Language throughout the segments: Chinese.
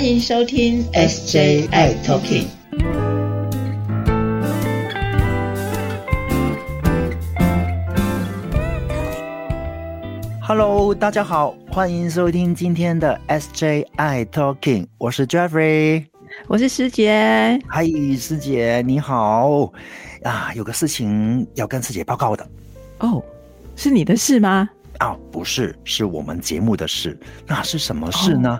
欢迎收听 SJI Talking。Hello，大家好，欢迎收听今天的 SJI Talking，我是 Jeffrey，我是师姐。嗨，师姐你好啊，有个事情要跟师姐报告的。哦，是你的事吗？啊，不是，是我们节目的事。那是什么事呢？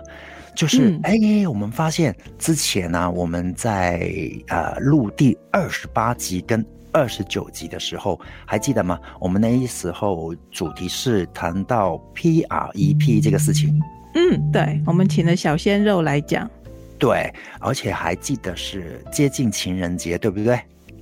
就是哎，我们发现之前呢，我们在呃录第二十八集跟。二十九集的时候，还记得吗？我们那时候主题是谈到 P R E P 这个事情。嗯，对，我们请了小鲜肉来讲。对，而且还记得是接近情人节，对不对？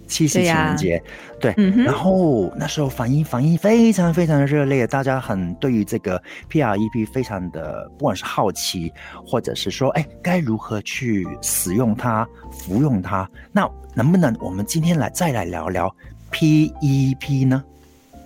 七夕情人节，对，然后那时候反应反应非常非常的热烈，大家很对于这个 P R E P 非常的，不管是好奇，或者是说，哎，该如何去使用它、服用它？那能不能我们今天来再来聊聊 P E P 呢？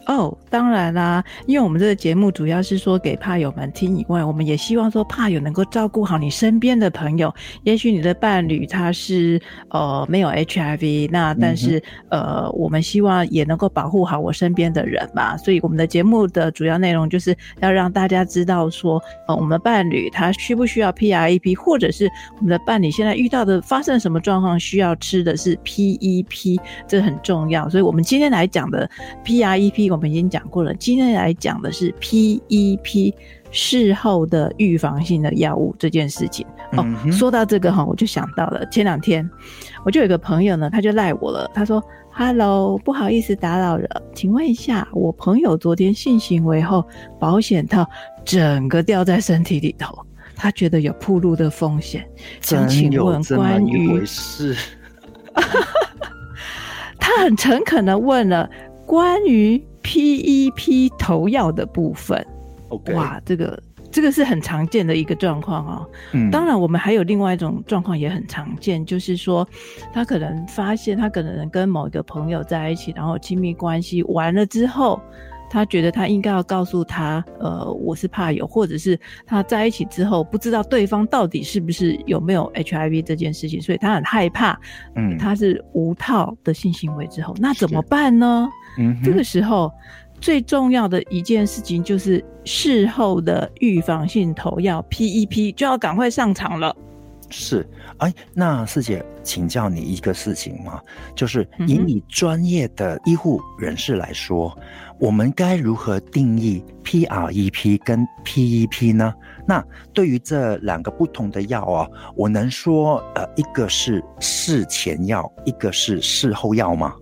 哦，当然啦，因为我们这个节目主要是说给怕友们听以外，我们也希望说怕友能够照顾好你身边的朋友。也许你的伴侣他是呃没有 HIV，那但是呃我们希望也能够保护好我身边的人嘛。所以我们的节目的主要内容就是要让大家知道说，呃我们的伴侣他需不需要 PREP，或者是我们的伴侣现在遇到的发生什么状况需要吃的是 PEP，这很重要。所以我们今天来讲的 PREP。我们已经讲过了，今天来讲的是 PEP 事后的预防性的药物这件事情。哦，说到这个哈，我就想到了前两天，我就有个朋友呢，他就赖我了，他说：“Hello，不好意思打扰了，请问一下，我朋友昨天性行为后，保险套整个掉在身体里头，他觉得有铺路的风险，想请问关于是，他很诚恳的问了关于。” PEP 投药的部分，哇，这个这个是很常见的一个状况啊。嗯，当然我们还有另外一种状况也很常见，就是说他可能发现他可能跟某一个朋友在一起，然后亲密关系完了之后，他觉得他应该要告诉他，呃，我是怕有，或者是他在一起之后不知道对方到底是不是有没有 HIV 这件事情，所以他很害怕。嗯，他是无套的性行为之后，那怎么办呢？嗯，这个时候最重要的一件事情就是事后的预防性投药 PEP 就要赶快上场了。是，哎，那师姐请教你一个事情嘛，就是以你专业的医护人士来说，我们该如何定义 PREP 跟 PEP 呢？那对于这两个不同的药啊，我能说呃，一个是事前药，一个是事后药吗？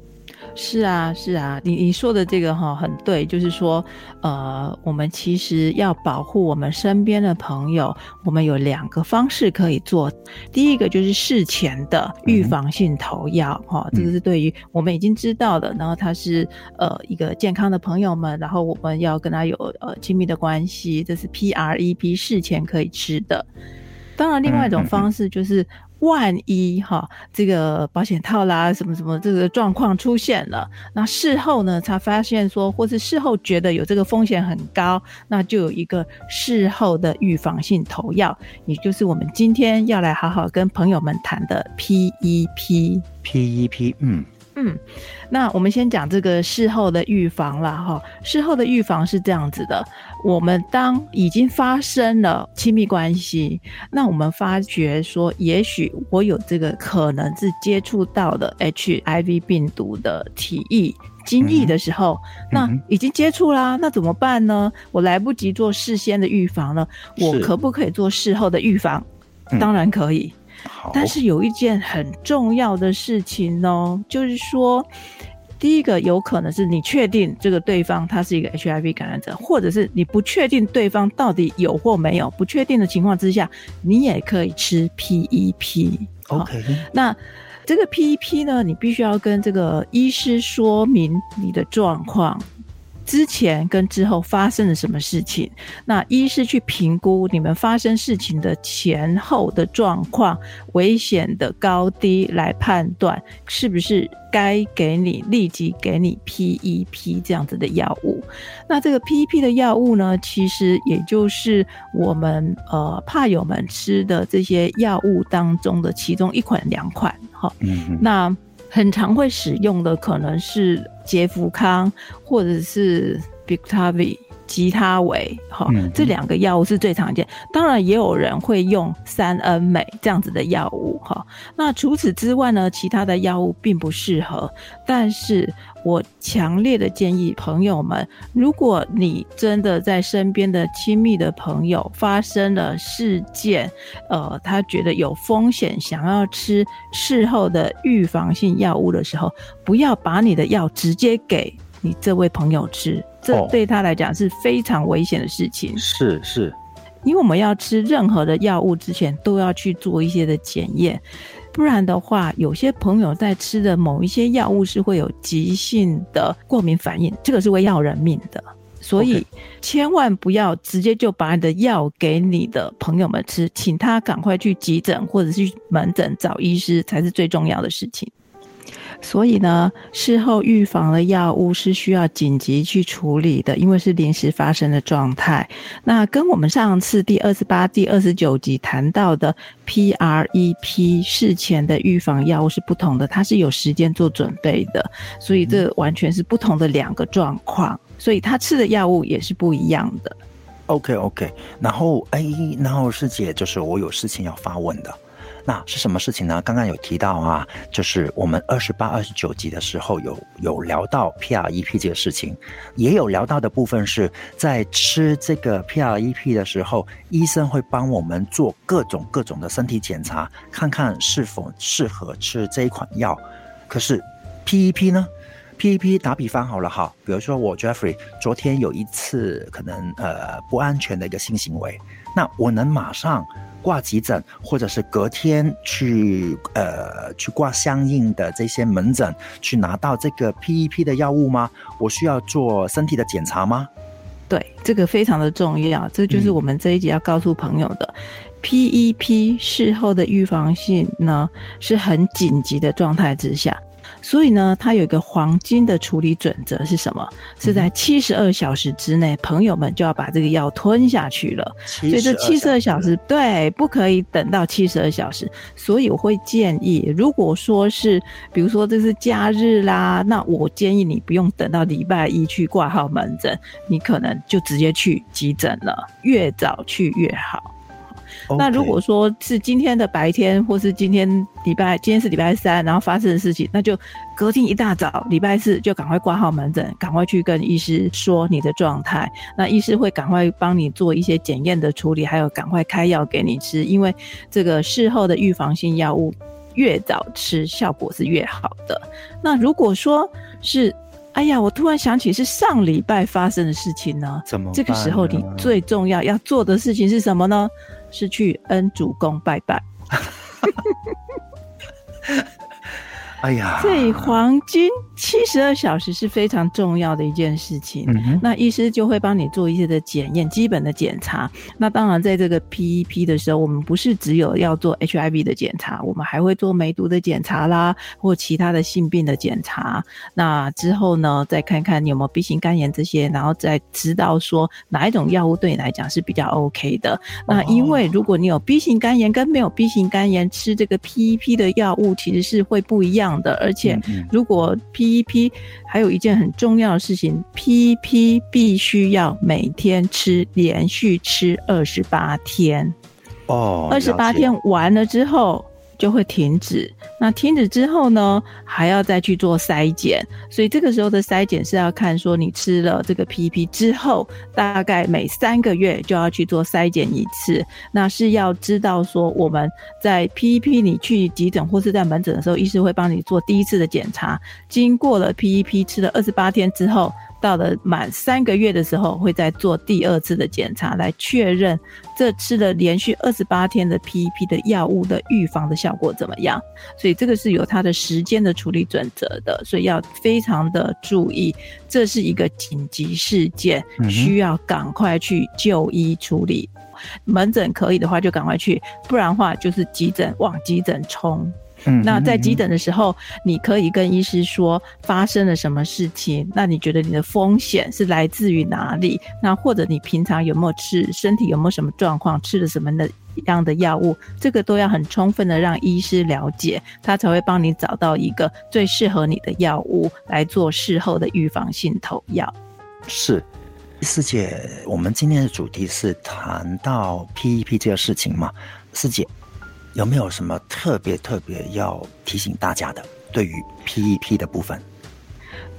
是啊，是啊，你你说的这个哈很对，就是说，呃，我们其实要保护我们身边的朋友，我们有两个方式可以做。第一个就是事前的预防性投药，哈，这个是对于我们已经知道的，然后他是呃一个健康的朋友们，然后我们要跟他有呃亲密的关系，这是 PREP 事前可以吃的。当然，另外一种方式就是。万一哈，这个保险套啦，什么什么这个状况出现了，那事后呢，才发现说，或是事后觉得有这个风险很高，那就有一个事后的预防性投药，也就是我们今天要来好好跟朋友们谈的 PEP。PEP，嗯。嗯，那我们先讲这个事后的预防了哈。事后的预防是这样子的：我们当已经发生了亲密关系，那我们发觉说，也许我有这个可能是接触到的 HIV 病毒的体液精液的时候，那已经接触啦，那怎么办呢？我来不及做事先的预防了，我可不可以做事后的预防？当然可以。但是有一件很重要的事情哦，就是说，第一个有可能是你确定这个对方他是一个 HIV 感染者，或者是你不确定对方到底有或没有，不确定的情况之下，你也可以吃 PEP。OK，那这个 PEP 呢，你必须要跟这个医师说明你的状况。之前跟之后发生了什么事情。那一是去评估你们发生事情的前后的状况、危险的高低，来判断是不是该给你立即给你 PEP 这样子的药物。那这个 PEP 的药物呢，其实也就是我们呃怕友们吃的这些药物当中的其中一款两款。好，嗯，那。很常会使用的可能是杰福康或者是 biktavi。吉他维，哈，这两个药物是最常见。当然，也有人会用三恩美这样子的药物，哈。那除此之外呢，其他的药物并不适合。但是我强烈的建议朋友们，如果你真的在身边的亲密的朋友发生了事件，呃，他觉得有风险，想要吃事后的预防性药物的时候，不要把你的药直接给你这位朋友吃。这对他来讲是非常危险的事情。是是，因为我们要吃任何的药物之前，都要去做一些的检验，不然的话，有些朋友在吃的某一些药物是会有急性的过敏反应，这个是会要人命的。所以千万不要直接就把你的药给你的朋友们吃，请他赶快去急诊或者去门诊找医师，才是最重要的事情。所以呢，事后预防的药物是需要紧急去处理的，因为是临时发生的状态。那跟我们上次第二十八、第二十九集谈到的 PREP 事前的预防药物是不同的，它是有时间做准备的，所以这完全是不同的两个状况。所以他吃的药物也是不一样的。OK OK，然后哎，然后师姐就是我有事情要发问的。那是什么事情呢？刚刚有提到啊，就是我们二十八、二十九集的时候有有聊到 PREP 这个事情，也有聊到的部分是在吃这个 PREP 的时候，医生会帮我们做各种各种的身体检查，看看是否适合吃这一款药。可是 PEP 呢？PEP 打比方好了哈，比如说我 Jeffrey 昨天有一次可能呃不安全的一个性行为，那我能马上。挂急诊，或者是隔天去呃去挂相应的这些门诊，去拿到这个 PEP 的药物吗？我需要做身体的检查吗？对，这个非常的重要，这就是我们这一集要告诉朋友的。PEP 事后的预防性呢，是很紧急的状态之下。所以呢，它有一个黄金的处理准则是什么？是在七十二小时之内，朋友们就要把这个药吞下去了。所以这七十二小时，对，不可以等到七十二小时。所以我会建议，如果说是，比如说这是假日啦，那我建议你不用等到礼拜一去挂号门诊，你可能就直接去急诊了，越早去越好。那如果说是今天的白天，或是今天礼拜，今天是礼拜三，然后发生的事情，那就隔天一大早，礼拜四就赶快挂号门诊，赶快去跟医师说你的状态。那医师会赶快帮你做一些检验的处理，还有赶快开药给你吃，因为这个事后的预防性药物越早吃效果是越好的。那如果说是，哎呀，我突然想起是上礼拜发生的事情呢，怎么？这个时候你最重要要做的事情是什么呢？是去恩主公拜拜。哎呀，这黄金七十二小时是非常重要的一件事情。那医师就会帮你做一些的检验，基本的检查。那当然，在这个 PEP 的时候，我们不是只有要做 HIV 的检查，我们还会做梅毒的检查啦，或其他的性病的检查。那之后呢，再看看你有没有 B 型肝炎这些，然后再知道说哪一种药物对你来讲是比较 OK 的。那因为如果你有 B 型肝炎跟没有 B 型肝炎，吃这个 PEP 的药物其实是会不一样。的，而且如果 PEP 还有一件很重要的事情，PEP 必须要每天吃，连续吃二十八天。哦，二十八天完了之后。就会停止。那停止之后呢，还要再去做筛检。所以这个时候的筛检是要看说你吃了这个 PEP 之后，大概每三个月就要去做筛检一次。那是要知道说我们在 PEP 你去急诊或是在门诊的时候，医师会帮你做第一次的检查。经过了 PEP 吃了二十八天之后。到了满三个月的时候，会再做第二次的检查，来确认这吃了连续二十八天的 PEP 的药物的预防的效果怎么样。所以这个是有它的时间的处理准则的，所以要非常的注意，这是一个紧急事件，需要赶快去就医处理。门诊可以的话就赶快去，不然的话就是急诊往急诊冲。那在急诊的时候，你可以跟医师说发生了什么事情，那你觉得你的风险是来自于哪里？那或者你平常有没有吃，身体有没有什么状况，吃了什么的样的药物，这个都要很充分的让医师了解，他才会帮你找到一个最适合你的药物来做事后的预防性投药。是，师姐，我们今天的主题是谈到 PEP 这个事情嘛，师姐。有没有什么特别特别要提醒大家的？对于 PEP 的部分？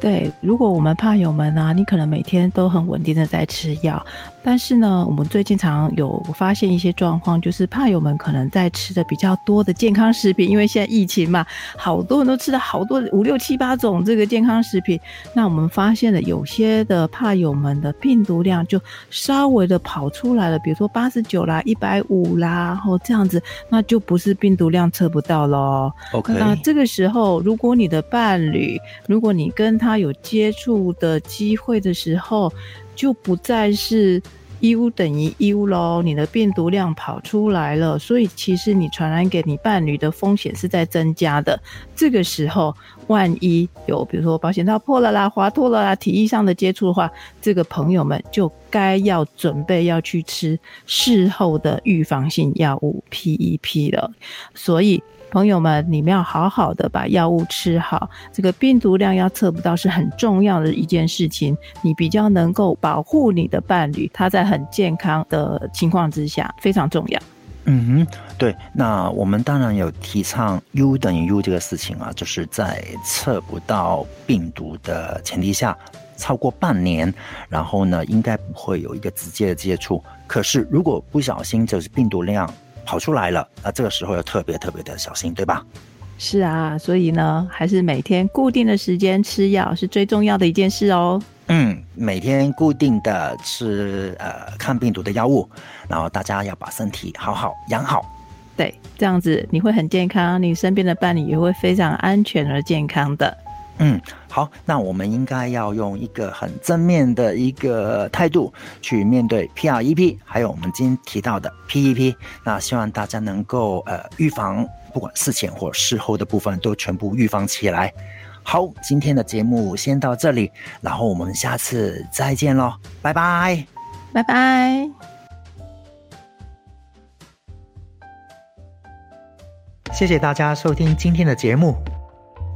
对，如果我们怕友们啊，你可能每天都很稳定的在吃药。但是呢，我们最近常有发现一些状况，就是怕友们可能在吃的比较多的健康食品，因为现在疫情嘛，好多人都吃了好多五六七八种这个健康食品。那我们发现了有些的怕友们的病毒量就稍微的跑出来了，比如说八十九啦、一百五啦，然后这样子，那就不是病毒量测不到喽。OK，那这个时候，如果你的伴侣，如果你跟他有接触的机会的时候，就不再是 U 等于 U 喽，你的病毒量跑出来了，所以其实你传染给你伴侣的风险是在增加的。这个时候，万一有比如说保险套破了啦、滑脱了啦、体液上的接触的话，这个朋友们就该要准备要去吃事后的预防性药物 PEP 了。所以。朋友们，你们要好好的把药物吃好，这个病毒量要测不到是很重要的一件事情。你比较能够保护你的伴侣，他在很健康的情况之下非常重要。嗯哼，对。那我们当然有提倡 U 等于 U 这个事情啊，就是在测不到病毒的前提下，超过半年，然后呢，应该不会有一个直接的接触。可是如果不小心，就是病毒量。跑出来了，那这个时候要特别特别的小心，对吧？是啊，所以呢，还是每天固定的时间吃药是最重要的一件事哦。嗯，每天固定的吃呃抗病毒的药物，然后大家要把身体好好养好。对，这样子你会很健康，你身边的伴侣也会非常安全而健康的。嗯，好，那我们应该要用一个很正面的一个态度去面对 PREP，还有我们今天提到的 PEP。那希望大家能够呃预防，不管事前或事后的部分都全部预防起来。好，今天的节目先到这里，然后我们下次再见喽，拜拜，拜拜，谢谢大家收听今天的节目。